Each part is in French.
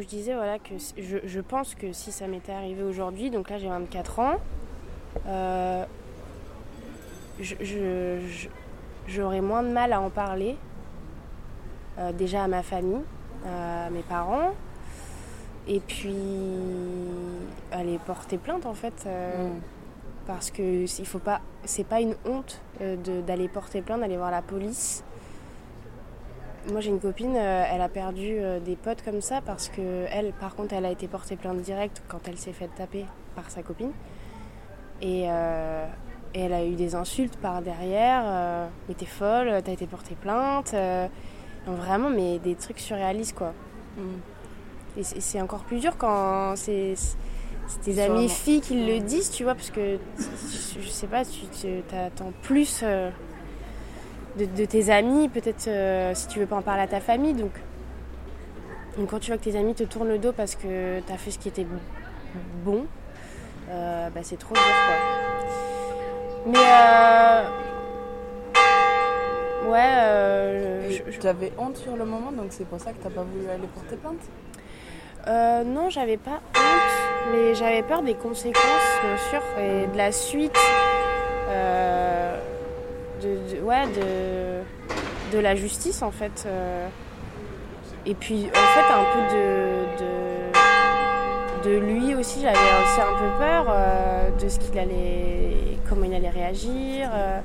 comme je disais, voilà, que je, je pense que si ça m'était arrivé aujourd'hui, donc là j'ai 24 ans, euh, je- je- je- j'aurais moins de mal à en parler. Euh, déjà à ma famille, à mes parents. Et puis aller porter plainte en fait. euh, Mm. Parce que il faut pas, c'est pas une honte de- d'aller porter plainte, d'aller voir la police. Moi j'ai une copine, euh, elle a perdu euh, des potes comme ça parce que elle, par contre, elle a été portée plainte direct quand elle s'est faite taper par sa copine. Et, euh, et elle a eu des insultes par derrière. euh, mais t'es folle, t'as été portée plainte. euh, donc vraiment, mais des trucs surréalistes quoi. Mm. Et c'est encore plus dur quand c'est tes Sûrement. amies filles qui le disent, tu vois, parce que je sais pas, tu t'attends plus de, de tes amis, peut-être euh, si tu veux pas en parler à ta famille. Donc, donc quand tu vois que tes amis te tournent le dos parce que t'as fait ce qui était bon, euh, bah, c'est trop dur quoi. Mais euh, ouais, euh, je- honte sur le moment, donc c'est pour ça que t'as pas voulu aller porter plainte? Euh, non, j'avais pas honte, mais j'avais peur des conséquences, bien sûr, et de la suite. De, la justice, en fait. euh. et puis, en fait, un peu de, lui aussi, j'avais aussi un peu peur euh, de ce qu'il allait. comment il allait réagir. euh.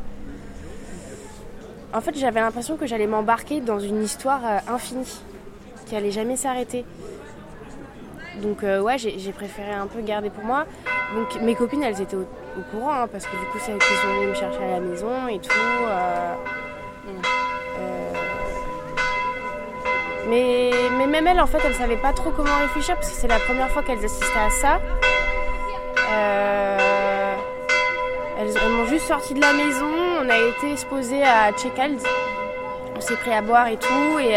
En fait, j'avais l'impression que j'allais m'embarquer dans une histoire infinie, qui allait jamais s'arrêter. Donc ouais, j'ai préféré un peu garder pour moi. Donc mes copines, elles étaient au, courant hein, parce que du coup, c'est elles qui sont me chercher à la maison et tout. euh, euh, mais, mais même elles, en fait, elles savaient pas trop comment réfléchir parce que c'est la première fois qu'elles assistaient à ça. Euh, elles m'ont juste sorti de la maison. On a été exposés à Checkald. On s'est pris à boire et tout et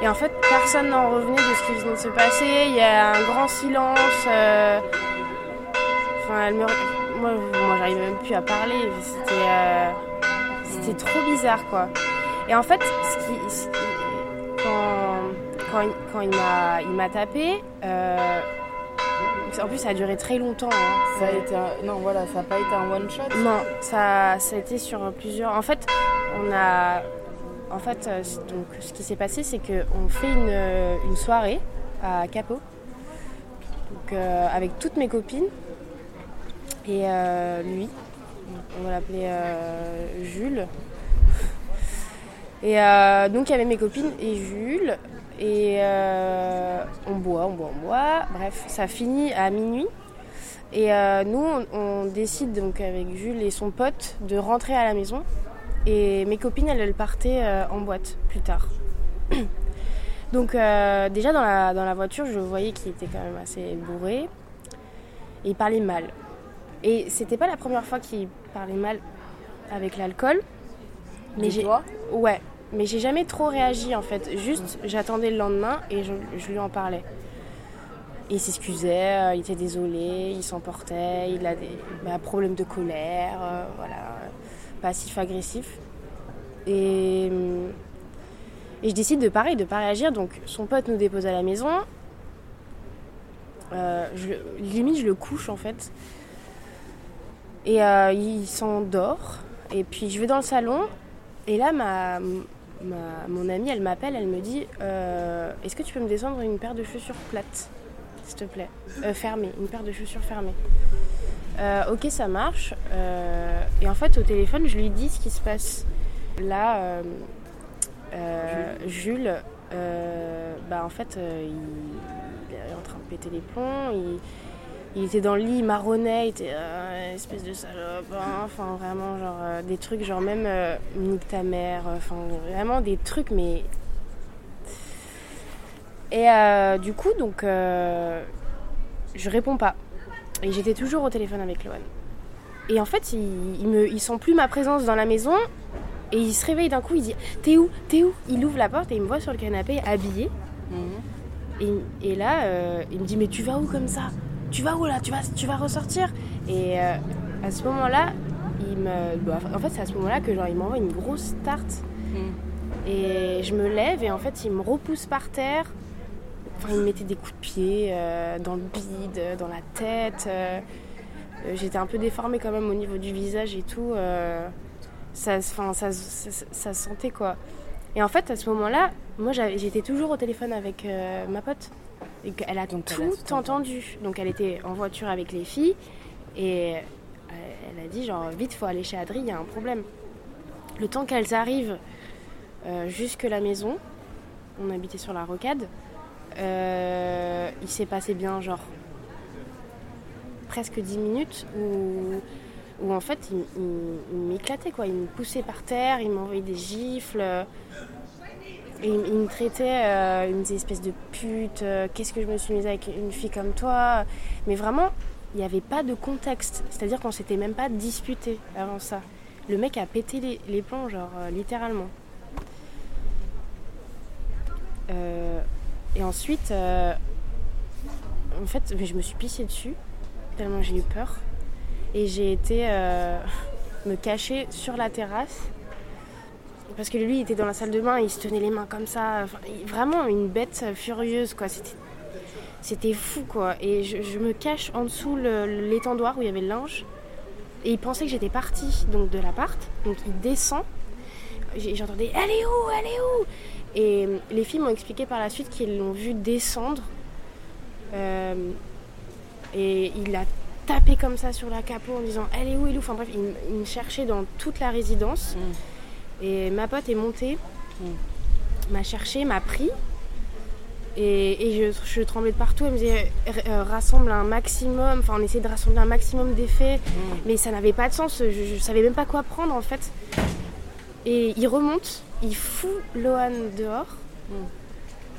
et en fait, personne n'en revenait de ce qui venait de se passer. Il y a un grand silence. Enfin, elle me... Moi, moi j'arrivais même plus à parler. C'était, euh, c'était trop bizarre, quoi. Et en fait, ce qui, ce qui- quand, quand, il, quand il m'a, il m'a tapé, euh, en plus, ça a duré très longtemps. hein. Ça a été un- Non, voilà, ça n'a pas été un one shot. Non, ça, ça a été sur plusieurs. En fait, on a. En fait, euh, donc, ce qui s'est passé, c'est qu'on fait une, une soirée à Capot, donc, euh, avec toutes mes copines et euh, lui. On va l'appeler euh, Jules. Et euh, donc, il y avait mes copines et Jules. Et on boit, on boit, on boit. Bref, ça finit à minuit. Et nous, on, décide donc avec Jules et son pote de rentrer à la maison. Et mes copines, elles, partaient en boîte plus tard. donc déjà dans la, dans la voiture, je voyais qu'il était quand même assez bourré. Et il parlait mal. Et c'était pas la première fois qu'il parlait mal avec l'alcool. Mais j'ai Ouais, mais j'ai jamais trop réagi en fait. Juste, j'attendais le lendemain et je, je lui en parlais. Il s'excusait, euh, il était désolé, il s'emportait, il a des bah, problèmes de colère, euh, voilà, passif-agressif. Et, hum, et je décide de pareil, de pas réagir. Donc son pote nous dépose à la maison. Euh, je, limite, je le couche en fait. Et euh, il s'endort. Et puis je vais dans le salon. Et là, ma, mon amie, elle m'appelle, elle me dit euh, Est-ce que tu peux me descendre une paire de chaussures plates, s'il te plaît? Euh, Fermées, une paire de chaussures fermées. Euh, ok, ça marche. Et en fait, au téléphone, je lui dis ce qui se passe. Là, Jules, bah, en fait, il, il est en train de péter les plombs. Il, il était dans le lit, il marronnait, il était euh, espèce de salope. hein. Enfin, vraiment, genre euh, des trucs, genre même euh, nique ta mère. euh, Enfin, vraiment des trucs, mais. Et du coup, donc, je réponds pas. Et j'étais toujours au téléphone avec Loan. Et en fait, il, il me, il sent plus ma présence dans la maison. Et il se réveille d'un coup, il dit T'es où? T'es où Il ouvre la porte et il me voit sur le canapé habillé. Mhm. Et, et là, il me dit Mais tu vas où comme ça? Tu vas où là? Tu vas, tu vas ressortir? Et euh, à ce moment-là, il me. bah, en fait, c'est à ce moment-là que genre, il m'envoie une grosse tarte. Mhm. Et je me lève et en fait, il me repousse par terre. Enfin, il me mettait des coups de pied euh, dans le bide, dans la tête. euh, euh, J'étais un peu déformée quand même au niveau du visage et tout. euh, ça, ça, ça, ça se sentait quoi. Et en fait, à ce moment-là, moi j'étais toujours au téléphone avec euh, ma pote. Et elle a Donc, elle tout, a entendu. Donc elle était en voiture avec les filles et euh, elle a dit genre vite faut aller chez Adri, il y a un problème. Le temps qu'elles arrivent euh, jusque la maison, on habitait sur la rocade, euh, il s'est passé bien genre presque 10 minutes où, où en fait il, il- il m'éclatait quoi, il me poussait par terre, il m'envoyait des gifles. Et il, me traitait euh, une espèce de pute, euh, qu'est-ce que je me suis mise avec une fille comme toi? Mais vraiment, il n'y avait pas de contexte. C'est-à-dire qu'on s'était même pas disputé avant ça. Le mec a pété les, plombs, genre euh, littéralement. Euh, et ensuite, en fait, je me suis pissée dessus, tellement j'ai eu peur. Et j'ai été me cacher sur la terrasse. Parce que lui, il était dans la salle de bain, il se tenait les mains comme ça. Vraiment une bête furieuse, quoi. C'était, fou, quoi. Et je, me cache en dessous l'étendoir où il y avait le linge. Et il pensait que j'étais partie donc, de l'appart. Donc il descend. J'entendais Elle est où? Elle est où? Et euh, les filles m'ont expliqué par la suite qu'ils l'ont vu descendre. Euh, et il a tapé comme ça sur la capot en disant Elle est où? Elle est où? Enfin bref, il, me cherchait dans toute la résidence. Et ma pote est montée, m'a cherché, m'a pris. Et, et je, je tremblais de partout. Elle me disait euh, rassemble un maximum. Enfin, on essayait de rassembler un maximum d'effets. Mais ça n'avait pas de sens. Je, je savais même pas quoi prendre en fait. Et il remonte, il fout Lohan dehors.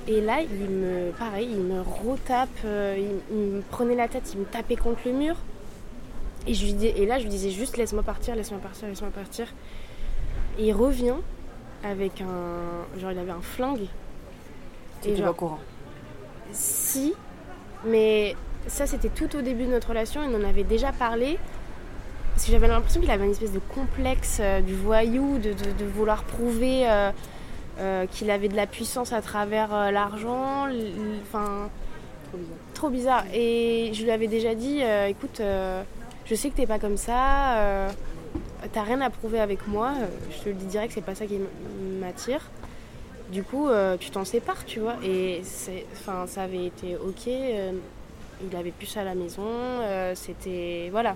Et là, il me, pareil, il me retape, euh, il, il me prenait la tête, il me tapait contre le mur. Et, je lui dis- et là, je lui disais juste laisse-moi partir, laisse-moi partir, laisse-moi partir. Et il revient avec un. Genre, il avait un flingue. Tu genre, pas au courant. si, mais ça c'était tout au début de notre relation, il en avait déjà parlé. Parce que j'avais l'impression qu'il avait une espèce de complexe euh, du voyou, de, de- de vouloir prouver euh, euh, qu'il avait de la puissance à travers l'argent. Enfin, Trop bizarre. trop bizarre. Et je lui avais déjà dit écoute, je sais que t'es pas comme ça, t'as rien à prouver avec moi, euh, je te le dis direct, c'est pas ça qui m'attire. Du coup, euh, tu t'en sépares, tu vois. Et ça avait été ok. euh, il avait plus à la maison. c'était. Voilà.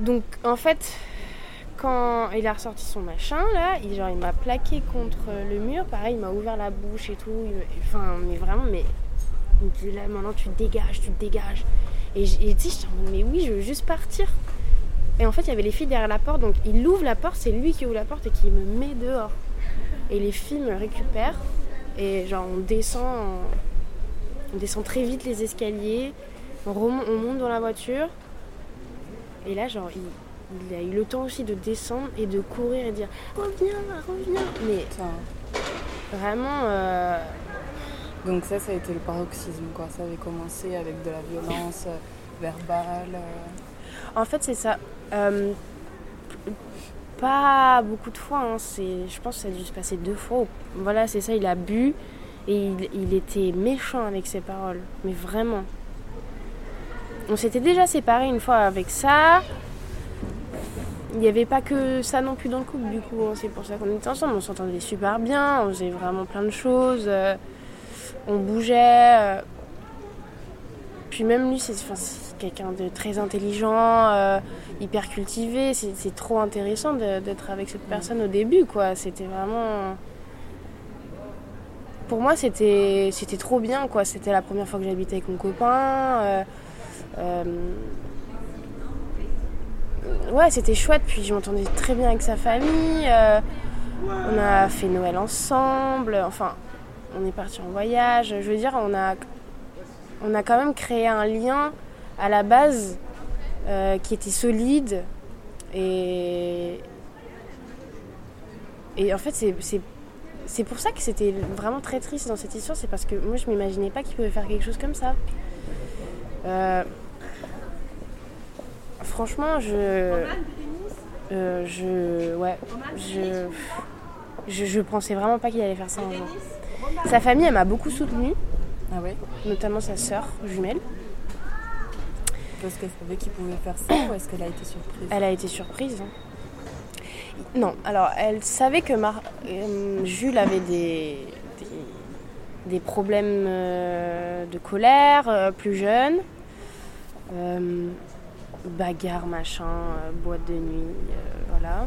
Donc, en fait, quand il a ressorti son machin, là, il, genre, il m'a plaqué contre le mur. Pareil, il m'a ouvert la bouche et tout. Enfin, mais vraiment, mais. Il me dit là, maintenant, tu te dégages, tu te dégages. Et et tu mode, mais oui, je veux juste partir. Et en fait, il y avait les filles derrière la porte, donc il ouvre la porte, c'est lui qui ouvre la porte et qui me met dehors. Et les filles me récupèrent. Et genre, on descend, en- on descend très vite les escaliers. On, on monte dans la voiture. Et là, genre, il, il a eu le temps aussi de descendre et de courir et dire Reviens, reviens. Mais Putain. vraiment, euh, Donc ça, ça a été le paroxysme, quoi. Ça avait commencé avec de la violence euh, verbale. euh, en fait, c'est ça. Euh, pas beaucoup de fois. hein, c'est, je pense que ça a dû se passer deux fois. Voilà, c'est ça. Il a bu et il, était méchant avec ses paroles. Mais vraiment. On s'était déjà séparés une fois avec ça. Il n'y avait pas que ça non plus dans le couple, du coup. hein, C'est pour ça qu'on était ensemble. On s'entendait super bien. On faisait vraiment plein de choses. euh, on bougeait. euh. Puis même lui, c'est quelqu'un de très intelligent, euh, hyper cultivé. C'est, trop intéressant d'être avec cette personne au début, quoi. C'était vraiment. Pour moi, c'était, trop bien, quoi. C'était la première fois que j'habitais avec mon copain. euh, euh, Ouais, c'était chouette. Puis je m'entendais très bien avec sa famille. On a fait Noël ensemble. Enfin, on est parti en voyage. Je veux dire, on a, on a quand même créé un lien à la base euh, qui était solide. Et, et en fait, c'est, c'est, pour ça que c'était vraiment très triste dans cette histoire. C'est parce que moi, je m'imaginais pas qu'il pouvait faire quelque chose comme ça. Euh, franchement, je. euh, je. Ouais. Je, je. Je pensais vraiment pas qu'il allait faire ça un jour. Sa famille, elle m'a beaucoup soutenue, Ah ouais? notamment sa sœur jumelle. Parce qu'elle savait qu'il pouvait faire ça ou est-ce qu'elle a été surprise Elle a été surprise. hein. Non, alors elle savait que Mar- euh, Jules avait des, des, des problèmes euh, de colère euh, plus jeune. Bagarre, machin, boîte de nuit, voilà.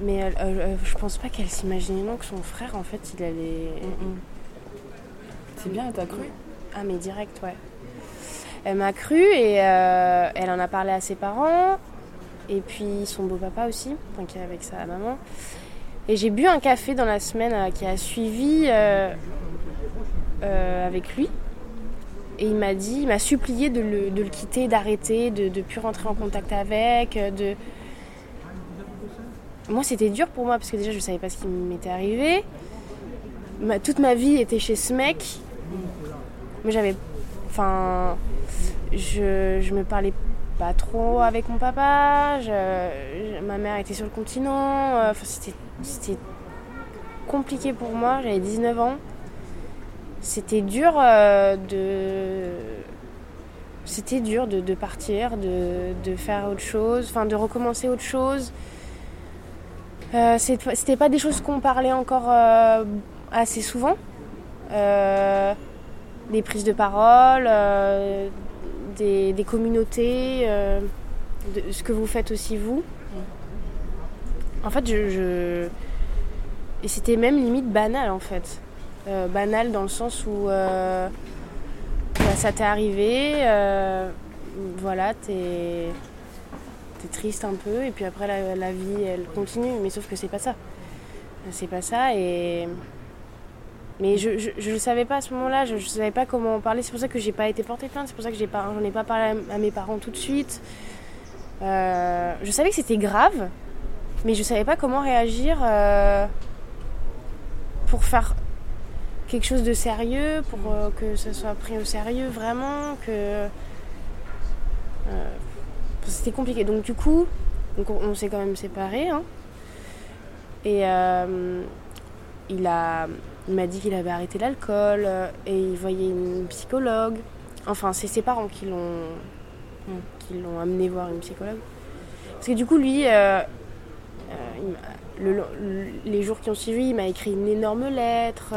Mais elle- elle- elle- je pense pas qu'elle s'imaginait non que son frère, en fait, il allait. C'est bien, elle t'a cru? Ah mais direct, ouais. Elle m'a cru et euh, elle en a parlé à ses parents et puis son beau-papa aussi, est avec sa maman. Et j'ai bu un café dans la semaine euh, qui a suivi euh, avec lui. Et il m'a dit, il m'a supplié de le, de le quitter, d'arrêter, de ne plus rentrer en contact avec, de... Moi, c'était dur pour moi parce que déjà, je ne savais pas ce qui m'était arrivé. Toute ma vie était chez ce mec. Mais j'avais. Enfin. Je, je me parlais pas trop avec mon papa. ma mère était sur le continent. euh, c'était, compliqué pour moi. J'avais 19 ans. C'était dur euh, de. C'était dur de, partir, de, faire autre chose, enfin de recommencer autre chose. Euh, c'était pas des choses qu'on parlait encore assez souvent. Des prises de parole, euh, des, communautés, euh, de ce que vous faites aussi vous. En fait, je, et c'était même limite banal en fait, Euh, banal dans le sens où bah, ça t'est arrivé, voilà, t'es t'es triste un peu et puis après la, la vie elle continue, mais sauf que c'est pas ça, c'est pas ça et mais je, le savais pas à ce moment-là, je, je savais pas comment en parler. C'est pour ça que j'ai pas été portée plainte, c'est pour ça que j'en ai pas parlé à, mes parents tout de suite. Euh, je savais que c'était grave, mais je savais pas comment réagir euh, pour faire quelque chose de sérieux, pour euh, que ça soit pris au sérieux vraiment, que c'était compliqué. Donc du coup, donc on, s'est quand même séparés. hein. Et il a, il m'a dit qu'il avait arrêté l'alcool euh, et il voyait une psychologue. Enfin, c'est ses parents qui l'ont, qui l'ont amené voir une psychologue. Parce que du coup, lui, euh, euh, les jours qui ont suivi, il m'a écrit une énorme lettre.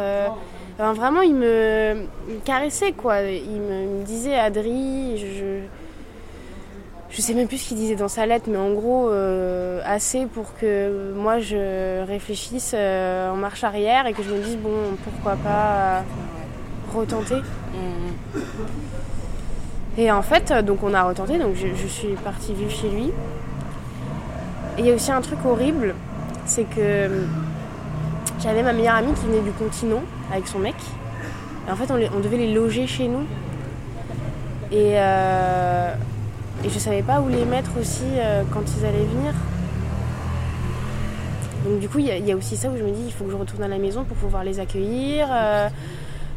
vraiment, il me, il me caressait, quoi. Il me, il me disait, Adri, je, je sais même plus ce qu'il disait dans sa lettre, mais en gros, euh, assez pour que moi je réfléchisse euh, en marche arrière et que je me dise, bon, pourquoi pas euh, retenter. Mm-mm. Et en fait, donc on a retenté, donc je, je suis partie vivre chez lui. Et il y a aussi un truc horrible, c'est que j'avais ma meilleure amie qui venait du continent avec son mec. Et en fait, on, les- on devait les loger chez nous. Et, euh, et je savais pas où les mettre aussi euh, quand ils allaient venir. Donc du coup, il y, a- il y a aussi ça où je me dis, il faut que je retourne à la maison pour pouvoir les accueillir. euh,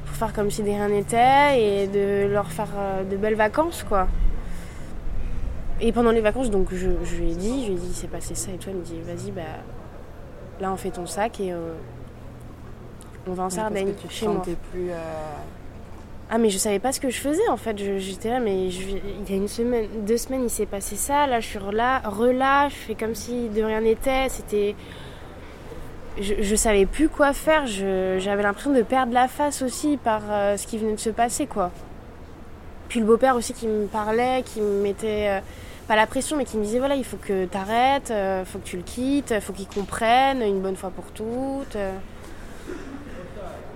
pour faire comme si de rien n'était et de leur faire euh, de belles vacances quoi. Et pendant les vacances, donc je, je lui ai dit, je lui ai dit, c'est passé ça et tout. Elle me dit, vas-y, bah là on fait ton sac et on va en Sardaigne chez moi. plus. Euh, Ah mais je savais pas ce que je faisais en fait. J'étais là, mais il y a une semaine, deux semaines, il s'est passé ça. Là, je suis relâ, relâ, je fais comme si de rien n'était. C'était, je, savais plus quoi faire. J'avais l'impression de perdre la face aussi par euh, ce qui venait de se passer quoi. Puis le beau-père aussi qui me parlait, qui me mettait euh, pas la pression, mais qui me disait voilà, il faut que t'arrêtes, euh, faut que tu le quittes, faut qu'il comprenne une bonne fois pour toutes.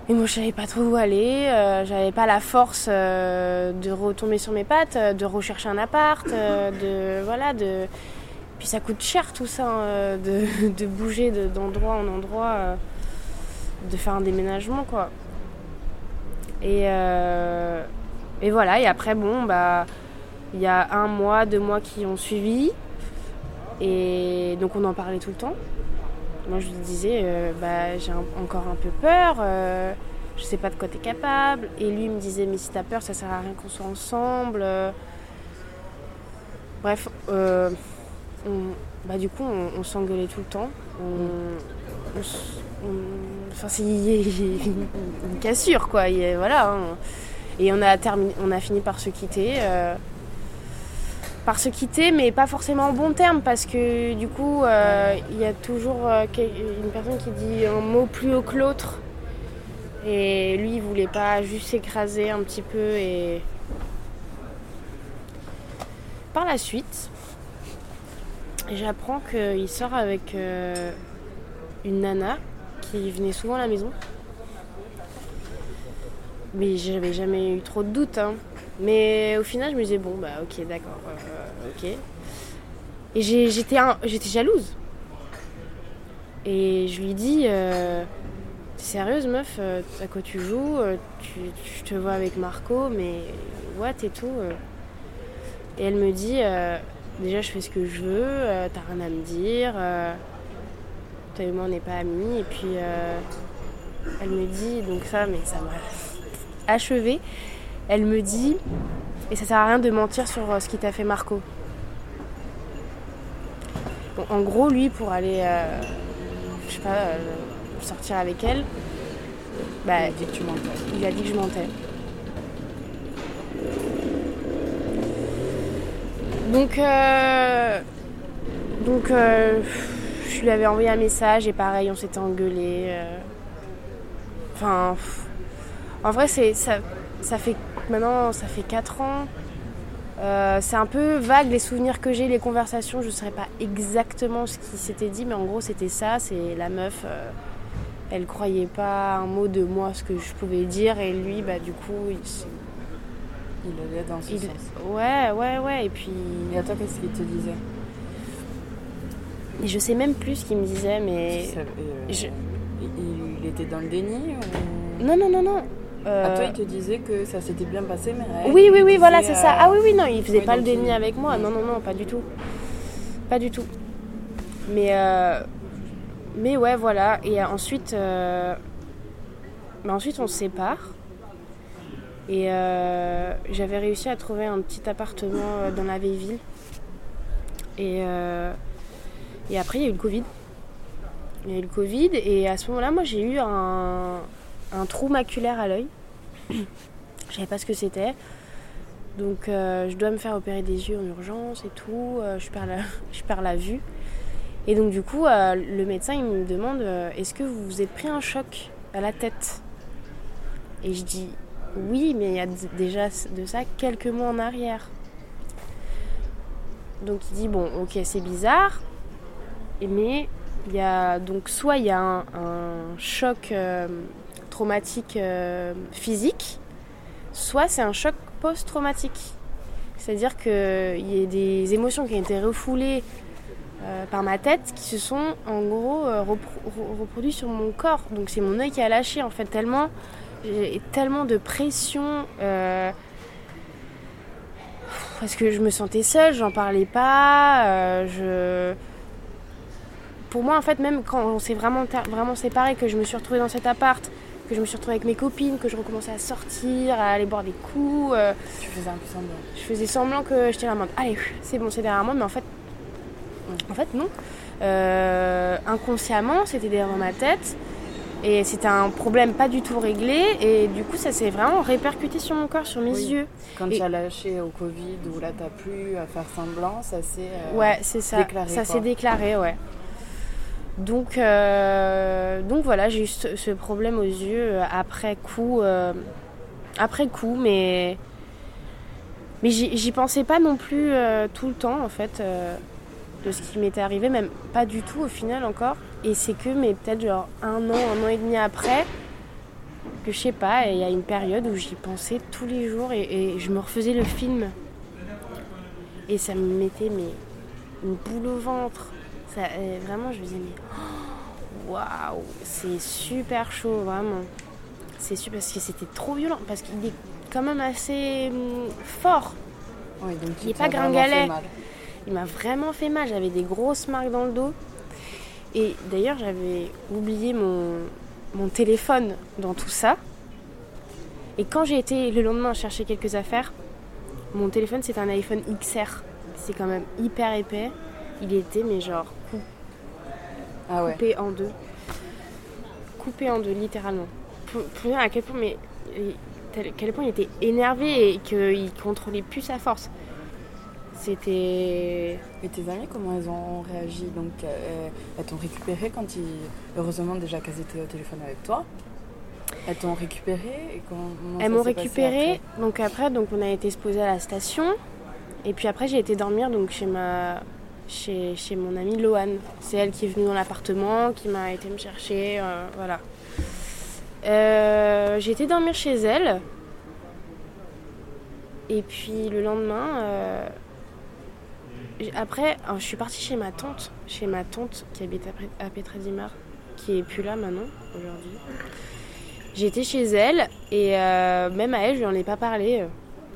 Et moi, je savais pas trop où aller. euh, J'avais pas la force euh, de retomber sur mes pattes, euh, de rechercher un appart, euh, de voilà, de. Puis ça coûte cher tout ça, hein, de, bouger de- d'endroit en endroit, de faire un déménagement quoi. Et et voilà. Et après bon bah, il y a un mois, deux mois qui ont suivi. Et donc on en parlait tout le temps. Moi, je lui disais, euh, bah, j'ai encore un peu peur, euh, je sais pas de quoi t'es capable. Et lui me disait, mais si t'as peur, ça sert à rien qu'on soit ensemble. euh. Bref, euh, on- bah, du coup, on, on s'engueulait tout le temps. On Enfin, c'est une, cassure, quoi. Et voilà. hein. Et on a, terminé, on a fini par se quitter. Par se quitter, mais pas forcément en bon terme, parce que du coup, euh, il y a toujours euh, une personne qui dit un mot plus haut que l'autre. Et lui, il voulait pas juste s'écraser un petit peu. Et par la suite, j'apprends qu'il sort avec euh, une nana qui venait souvent à la maison. Mais j'avais jamais eu trop de doutes. hein. Mais au final, je me disais, bon, bah ok, d'accord, euh, ok. Et j'étais jalouse. Et je lui dis, euh, T'es sérieuse, meuf, euh, à quoi tu joues tu, Je te vois avec Marco, mais what et tout. Et elle me dit, déjà, je fais ce que je veux, t'as rien à me dire. toi et moi, on n'est pas amis. Et puis, elle me dit, donc ça, mais ça m'a achevé. Elle me dit, et ça sert à rien de mentir sur euh, ce qui t'a fait Marco. Bon, en gros, lui, pour aller, euh, je sais pas, euh, sortir avec elle, bah, Il a dit que tu mentais. il a dit que je mentais. Donc, euh, donc euh, je lui avais envoyé un message et pareil, on s'était engueulé. Enfin, en vrai, c'est ça, ça fait maintenant, ça fait 4 ans. Euh, c'est un peu vague les souvenirs que j'ai, les conversations. Je ne saurais pas exactement ce qui s'était dit, mais en gros, c'était ça. C'est la meuf. euh, elle croyait pas un mot de moi ce que je pouvais dire et lui bah du coup il, Il allait dans ce il- sens. ouais ouais ouais et puis Et à toi, qu'est-ce qu'il te disait? Et je sais même plus ce qu'il me disait mais euh, je- il, il était dans le déni ou... non non non non Euh, À toi, il te disait que ça s'était bien passé, mais à elle, oui oui oui voilà c'est ça. Ah oui oui non il faisait oui, pas le déni avec moi. non non non pas du tout. Pas du tout. Mais euh, mais ouais voilà. Et ensuite euh, bah, ensuite on se sépare. Et euh, j'avais réussi à trouver un petit appartement dans la vieille ville. Et euh, et après il y a eu le Covid. Il y a eu le Covid. Et à ce moment-là moi j'ai eu un, un trou maculaire à l'œil je savais pas ce que c'était donc euh, je dois me faire opérer des yeux en urgence et tout. Euh, je, perds la, vue. Et donc du coup, euh, le médecin me demande est-ce que vous vous êtes pris un choc à la tête? Et je dis oui, mais il y a déjà de ça quelques mois en arrière. Donc il dit bon, ok, c'est bizarre, mais il y a donc soit il y a un, choc euh, traumatique euh, physique, soit c'est un choc post-traumatique. C'est-à-dire qu'il y a des émotions qui ont été refoulées euh, par ma tête qui se sont en gros repro- re- reproduites sur mon corps. Donc c'est mon œil qui a lâché en fait tellement, tellement de pression. parce que je me sentais seule, j'en parlais pas. je... Pour moi en fait même quand on s'est vraiment, vraiment séparés, que je me suis retrouvée dans cet appart, que je me suis retrouvée avec mes copines, que je recommençais à sortir, à aller boire des coups. euh, Tu faisais un peu semblant. je faisais semblant que j'étais la mode. Allez, c'est bon, c'est derrière moi, mais en fait, en fait non. Euh, inconsciemment, c'était derrière ma tête. Et c'était un problème pas du tout réglé. Et du coup, ça s'est vraiment répercuté sur mon corps, sur mes Oui. yeux. Quand Et- tu as lâché au Covid, où là, t'as plus à faire semblant, ça s'est... euh, Ouais, c'est ça. déclaré, ça s'est déclaré, ouais. Donc, euh, donc voilà, j'ai eu ce, problème aux yeux euh, après coup. euh, après coup, mais. Mais j'y pensais pas non plus tout le temps, en fait, de ce qui m'était arrivé, même pas du tout au final encore. Et c'est que, mais peut-être genre un an, un an et demi après, que je sais pas, il y a une période où j'y pensais tous les jours et, et je me refaisais le film. Et ça me mettait mais, une boule au ventre. Ça, euh, vraiment, je me disais, mais waouh, c'est super chaud, vraiment. C'est super parce que c'était trop violent, parce qu'il est quand même assez hum, fort. Donc Il est tu pas gringalet. Il m'a vraiment fait mal, j'avais des grosses marques dans le dos. Et d'ailleurs, j'avais oublié mon, mon téléphone dans tout ça. Et quand j'ai été le lendemain chercher quelques affaires, mon téléphone c'est un iPhone XR. C'est quand même hyper épais. Il était mais genre Ah ouais. coupé en deux. coupé en deux, littéralement. Pour, pour dire à quel point, mais, à quel point il était énervé et qu'il contrôlait plus sa force. C'était. Et tes amis, comment elles ont réagi? Donc, euh, elles t'ont récupéré quand ils. Heureusement, déjà qu'elles étaient au téléphone avec toi? Elles t'ont récupéré et comment, comment Elles m'ont récupéré. après? Donc après, donc on a été se poser à la station. Et puis après, j'ai été dormir donc chez ma chez, chez mon amie Loane. C'est elle qui est venue dans l'appartement, qui m'a été me chercher, euh, voilà. Euh, j'ai été dormir chez elle. Et puis le lendemain, euh, après, alors, je suis partie chez ma tante, chez ma tante qui habite à, Pétradimar, qui est plus là maintenant aujourd'hui. J'étais chez elle et euh, même à elle, je lui en ai pas parlé.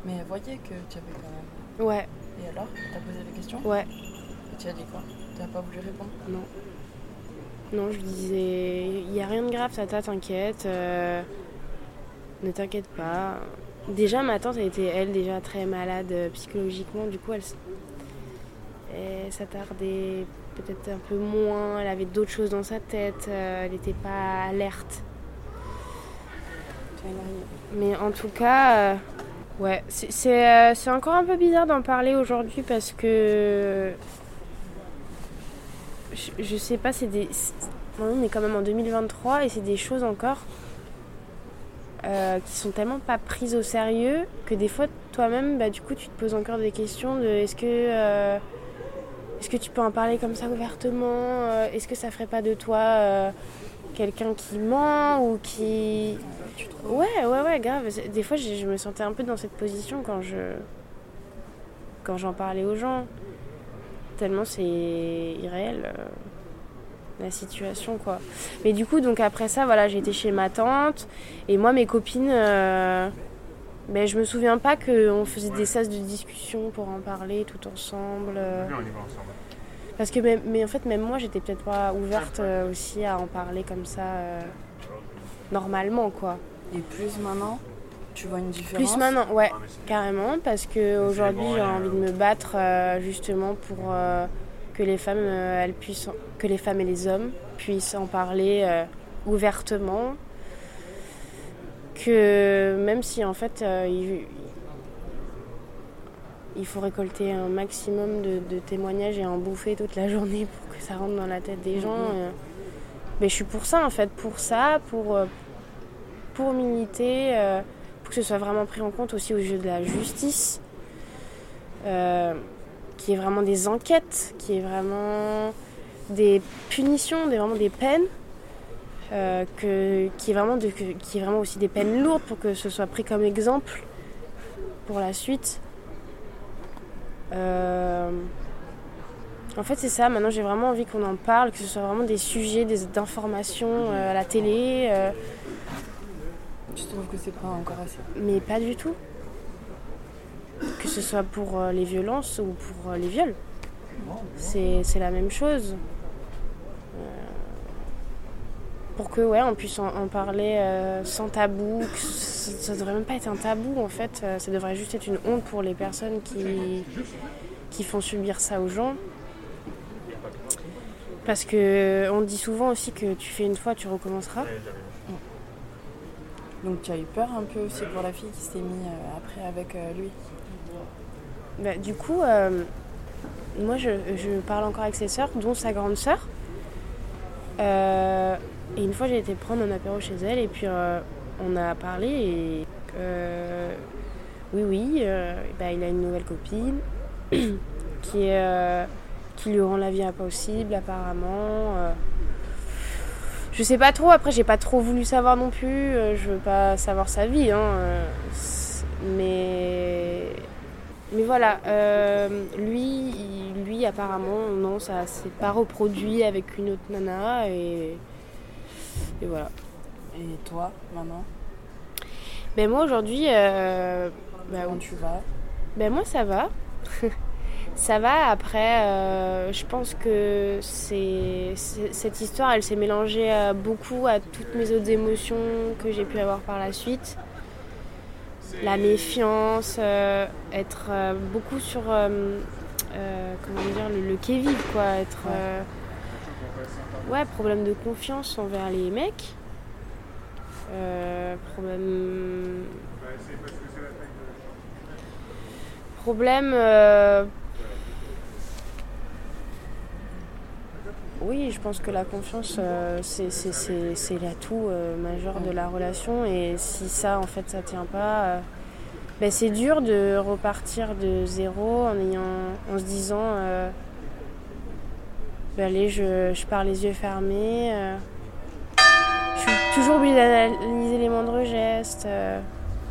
Mais elles voyaient que tu avais quand même. Ouais, Et alors T'as posé la question? Ouais, tu as dit quoi? T'as pas voulu répondre? Non. Non, je disais, il y a rien de grave, ça t'a, t'inquiète. euh, ne t'inquiète pas. Déjà, ma tante, elle était, elle, déjà très malade euh, psychologiquement. Du coup, elle, elle s'attardait peut-être un peu moins. Elle avait d'autres choses dans sa tête. euh, elle n'était pas alerte. Mais en tout cas, euh, ouais, c'est encore un peu bizarre d'en parler aujourd'hui parce que. Je, sais pas, c'est des. On est quand même en 2023 et c'est des choses encore euh, qui sont tellement pas prises au sérieux que des fois toi-même, bah, du coup, tu te poses encore des questions de est-ce que. euh, est-ce que tu peux en parler comme ça ouvertement euh, Est-ce que ça ferait pas de toi quelqu'un qui ment ou qui. Ouais, ouais, ouais, grave. Des fois, je, je me sentais un peu dans cette position quand je. quand j'en parlais aux gens. Tellement c'est irréel, euh, la situation, quoi. Mais du coup, donc après ça, voilà, j'étais chez ma tante. Et moi, mes copines. euh, ben, je me souviens pas qu'on faisait des sas de discussion pour en parler tout ensemble. euh, Viens, on y va ensemble. parce que, même- mais en fait, même moi, j'étais peut-être pas ouverte euh, aussi à en parler comme ça, euh, normalement, quoi. Et plus maintenant, tu vois une différence Plus maintenant, ouais, Ah, carrément, parce que aujourd'hui bon, j'ai ouais, envie de me battre euh, justement pour euh, que les femmes, euh, elles puissent, que les femmes et les hommes puissent en parler euh, ouvertement, que même si en fait euh, il, il faut récolter un maximum de, de témoignages et en bouffer toute la journée pour que ça rentre dans la tête des gens. Mhm. euh, mais je suis pour ça en fait, pour ça, pour, pour militer, euh, que ce soit vraiment pris en compte aussi au jeu de la justice, euh, qu'il y ait vraiment des enquêtes, qu'il y ait vraiment des punitions, des, vraiment des peines, euh, que, qu'il y ait vraiment de- que- qu'il y ait vraiment aussi des peines lourdes pour que ce soit pris comme exemple pour la suite. Euh, en fait, c'est ça. Maintenant, j'ai vraiment envie qu'on en parle, que ce soit vraiment des sujets, des d'informations euh, à la télé, euh, Tu trouves que c'est pas encore assez mais pas du tout. Que ce soit pour euh, les violences ou pour euh, les viols, c'est la même chose. Euh, pour que ouais, on puisse en, parler sans tabou, ça, ça devrait même pas être un tabou en fait. ça devrait juste être une honte pour les personnes qui qui font subir ça aux gens. Parce que on dit souvent aussi que tu fais une fois, tu recommenceras. Donc tu as eu peur un peu aussi pour la fille qui s'est mise euh, après avec euh, lui? Bah, du coup, euh, moi je, parle encore avec ses sœurs, dont sa grande sœur. Et une fois j'ai été prendre un apéro chez elle et puis euh, on a parlé et oui oui, bah, il a une nouvelle copine qui, qui lui rend la vie impossible apparemment. Je sais pas trop, après j'ai pas trop voulu savoir non plus, euh, je veux pas savoir sa vie, hein, euh, mais mais voilà, euh, lui, lui apparemment, non, ça s'est pas reproduit avec une autre nana et, et voilà. Et toi, maintenant, Mais moi aujourd'hui, euh, bah, comment tu vas? Ben moi ça va. ça va, après, euh, je pense que c'est, cette histoire, elle s'est mélangée euh, beaucoup à toutes mes autres émotions que j'ai pu avoir par la suite. La méfiance, euh, être beaucoup sur, comment dire, le, le qui-vive, quoi. Être, Ouais. ouais, problème de confiance envers les mecs. Problème. Problème. Oui, je pense que la confiance, euh, c'est- l'atout euh, majeur de la relation. Et si ça, en fait, ça tient pas, euh, ben, c'est dur de repartir de zéro en, ayant, en se disant ben, allez, je, pars les yeux fermés. je suis toujours obligée d'analyser les moindres gestes.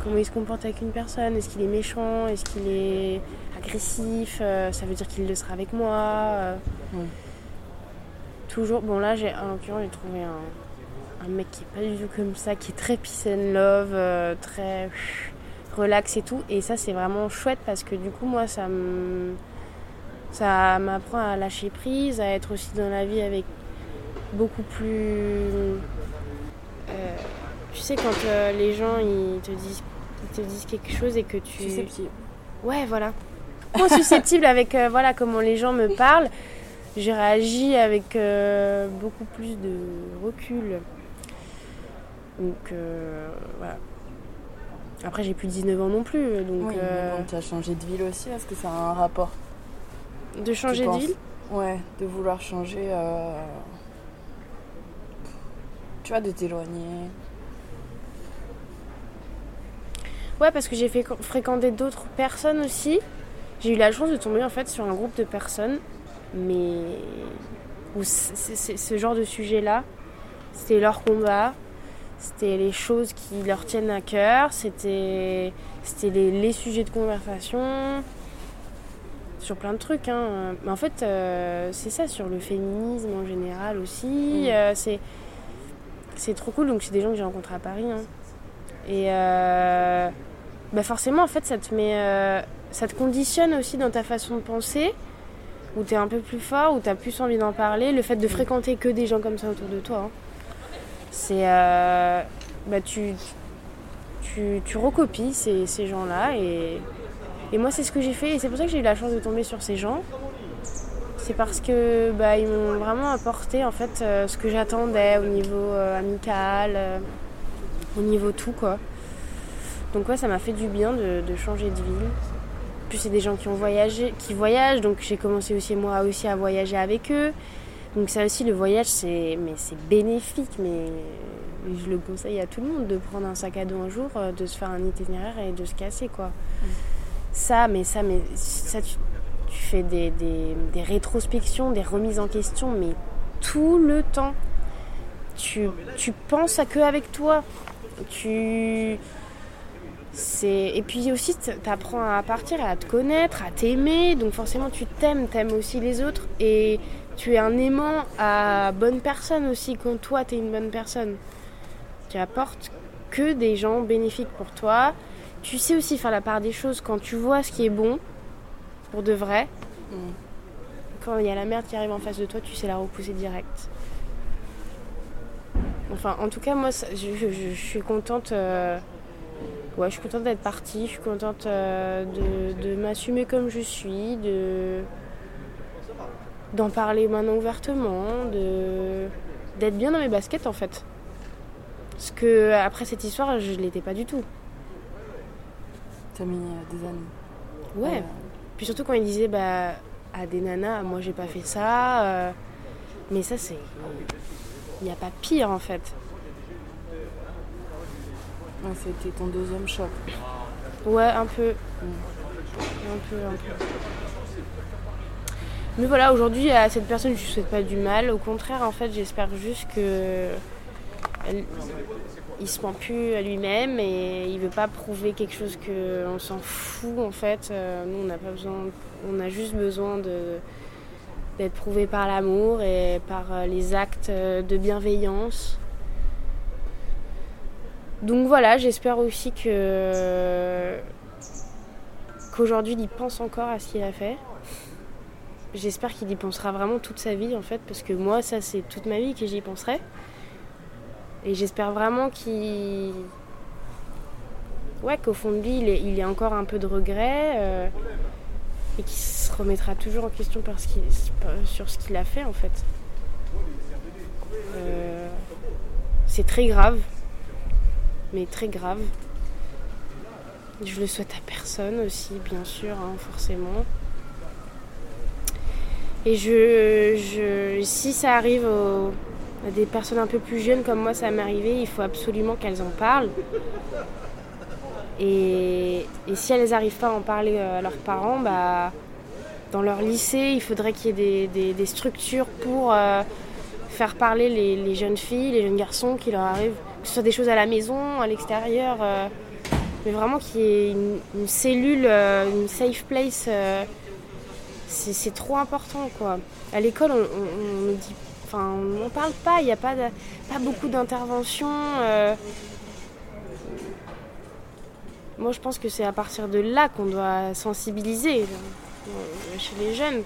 comment il se comporte avec une personne. Est-ce qu'il est méchant? Est-ce qu'il est agressif? Ça veut dire qu'il le sera avec moi. Toujours. Bon, là, j'ai, en l'occurrence, j'ai trouvé un, un mec qui est pas du tout comme ça, qui est très peace and love, euh, très relax et tout. Et ça, c'est vraiment chouette parce que du coup, moi, ça me. Ça m'apprend à lâcher prise, à être aussi dans la vie avec beaucoup plus. euh, tu sais, quand euh, les gens ils te, disent, ils te disent quelque chose et que tu. Susceptible. Ouais, voilà. Moins susceptible avec euh, voilà comment les gens me parlent. J'ai réagi avec euh, beaucoup plus de recul. Donc euh, voilà. Après, j'ai plus 19 ans non plus, donc Oui, euh, mais bon, tu as changé de ville aussi, est-ce que ça a un rapport? De changer de ville? Ouais, de vouloir changer. Tu vois, de t'éloigner. Ouais, parce que j'ai fait fréquenter d'autres personnes aussi. J'ai eu la chance de tomber en fait sur un groupe de personnes, mais où ce genre de sujet-là, c'était leur combat, c'était les choses qui leur tiennent à cœur, c'était c'était les, les sujets de conversation sur plein de trucs. Hein. Mais en fait, euh, c'est ça sur le féminisme en général aussi. Mm. euh, c'est c'est trop cool. Donc c'est des gens que j'ai rencontrés à Paris. hein. Et euh, bah forcément, en fait, ça te met, ça te conditionne aussi dans ta façon de penser, où tu es un peu plus fort, où tu as plus envie d'en parler. Le fait de fréquenter que des gens comme ça autour de toi, hein, c'est. euh, bah, tu, tu, tu recopies ces, ces gens-là. Et, et moi, c'est ce que j'ai fait. Et c'est pour ça que j'ai eu la chance de tomber sur ces gens. C'est parce que bah, ils m'ont vraiment apporté en fait euh, ce que j'attendais au niveau euh, amical, au niveau tout quoi. Donc ouais, ça m'a fait du bien de, de changer de ville. Plus c'est des gens qui ont voyagé, qui voyagent, donc j'ai commencé aussi moi aussi à voyager avec eux. Donc ça aussi le voyage c'est mais c'est bénéfique, mais je le conseille à tout le monde de prendre un sac à dos un jour, euh, de se faire un itinéraire et de se casser quoi. Ça, mais ça, mais ça tu, tu fais des, des, des rétrospections, des remises en question, mais tout le temps. Tu, tu penses à que avec toi. Tu c'est et puis aussi tu apprends à partir à te connaître, à t'aimer, donc forcément tu t'aimes, t'aimes aussi les autres et tu es un aimant à bonne personne aussi quand toi tu es une bonne personne. Tu apportes que des gens bénéfiques pour toi. Tu sais aussi faire la part des choses quand tu vois ce qui est bon pour de vrai. Mm. Quand il y a la merde qui arrive en face de toi, tu sais la repousser direct. Enfin, en tout cas, moi, je suis contente. euh, Ouais, je suis contente d'être partie. Je suis contente euh, de, de m'assumer comme je suis, de d'en parler maintenant ouvertement, de d'être bien dans mes baskets en fait. Parce que après cette histoire, je l'étais pas du tout. T'as mis euh, des années. Ouais. Euh, Puis surtout quand il disait bah à des nanas, moi j'ai pas fait ça. euh, mais ça c'est, il n'y a pas pire en fait. C'était ton deuxième choc. Ouais, un peu. Un peu. Mais voilà, aujourd'hui, à cette personne, je ne souhaite pas du mal. Au contraire, en fait, j'espère juste que. il se ment plus à lui-même et il veut pas prouver quelque chose que on s'en fout en fait. Euh, nous on n'a pas besoin, on a juste besoin d'être prouvé par l'amour et par euh, les actes de bienveillance. Donc voilà, j'espère aussi que qu'aujourd'hui il y pense encore à ce qu'il a fait. J'espère qu'il y pensera vraiment toute sa vie en fait, parce que moi ça c'est toute ma vie que j'y penserai. Et j'espère vraiment qu'il. Ouais, qu'au fond de lui, il il est encore un peu de regret euh, et qu'il se remettra toujours en question par ce qu'il- sur ce qu'il a fait en fait. Euh, c'est très grave. Mais très grave. Je le souhaite à personne aussi, bien sûr, hein, forcément. Et je, je, si ça arrive à des personnes un peu plus jeunes comme moi, ça m'est arrivé, il faut absolument qu'elles en parlent. Et, si elles n'arrivent pas à en parler euh, à leurs parents, bah, dans leur lycée, il faudrait qu'il y ait des, structures pour euh, faire parler les, jeunes filles, les jeunes garçons qui leur arrivent, ce soit des choses à la maison, à l'extérieur, euh, mais vraiment qu'il y ait une, cellule, une safe place. c'est trop important quoi. À l'école, on, dit, enfin, on parle pas, il n'y a pas, beaucoup d'interventions. Moi, je pense que c'est à partir de là qu'on doit sensibiliser euh, chez les jeunes.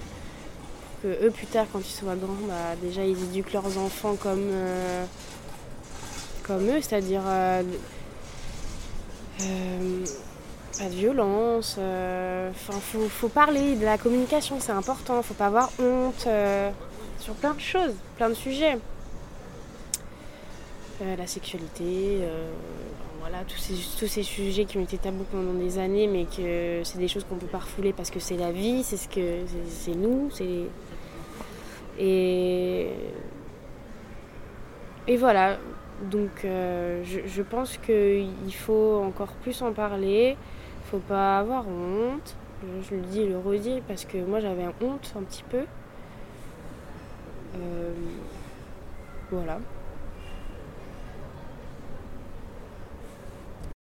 Que eux, plus tard, quand ils soient grands, bah, déjà, ils éduquent leurs enfants comme, euh, comme eux, c'est-à-dire euh, pas de violence. Enfin, faut, faut, parler de la communication, c'est important. Faut pas avoir honte sur plein de choses, plein de sujets. la sexualité voilà, tous ces, tous ces sujets qui ont été tabous pendant des années, mais que c'est des choses qu'on peut pas refouler parce que c'est la vie, c'est ce que c'est nous, c'est et et voilà. Donc euh, je, pense qu'il faut encore plus en parler. Il faut pas avoir honte. Je, le dis le redis parce que moi j'avais honte un petit peu. Euh, voilà.